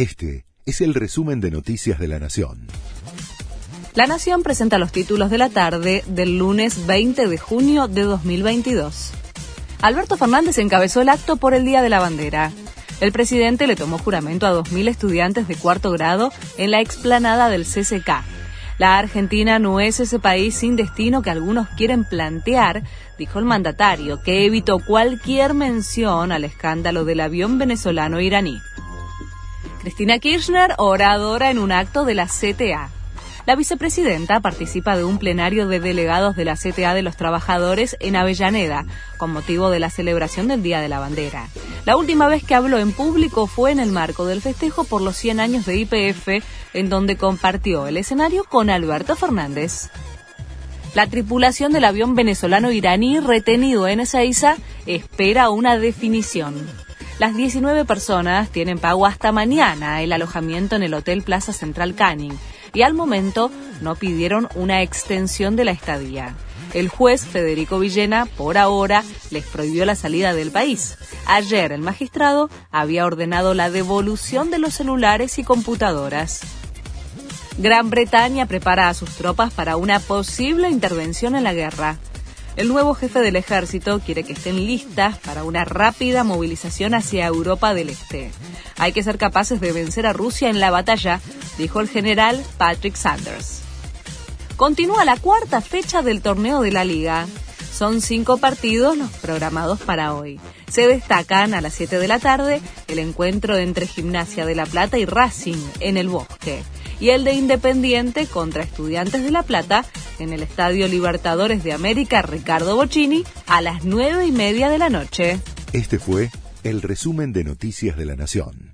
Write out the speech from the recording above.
Este es el resumen de Noticias de la Nación. La Nación presenta los títulos de la tarde del lunes 20 de junio de 2022. Alberto Fernández encabezó el acto por el Día de la Bandera. El presidente le tomó juramento a 2.000 estudiantes de cuarto grado en la explanada del CCK. La Argentina no es ese país sin destino que algunos quieren plantear, dijo el mandatario, que evitó cualquier mención al escándalo del avión venezolano iraní. Cristina Kirchner, oradora en un acto de la CTA. La vicepresidenta participa de un plenario de delegados de la CTA de los Trabajadores en Avellaneda, con motivo de la celebración del Día de la Bandera. La última vez que habló en público fue en el marco del festejo por los 100 años de IPF, en donde compartió el escenario con Alberto Fernández. La tripulación del avión venezolano iraní retenido en Ezeiza espera una definición. Las 19 personas tienen pago hasta mañana el alojamiento en el Hotel Plaza Central Canning y al momento no pidieron una extensión de la estadía. El juez Federico Villena, por ahora, les prohibió la salida del país. Ayer el magistrado había ordenado la devolución de los celulares y computadoras. Gran Bretaña prepara a sus tropas para una posible intervención en la guerra. El nuevo jefe del ejército quiere que estén listas para una rápida movilización hacia Europa del Este. Hay que ser capaces de vencer a Rusia en la batalla, dijo el general Patrick Sanders. Continúa la cuarta fecha del torneo de la liga. Son cinco partidos los programados para hoy. Se destacan a las 7 de la tarde el encuentro entre Gimnasia de La Plata y Racing en el Bosque y el de Independiente contra Estudiantes de La Plata en el Estadio Libertadores de América Ricardo Bocini a las nueve y media de la noche. Este fue el resumen de Noticias de la Nación.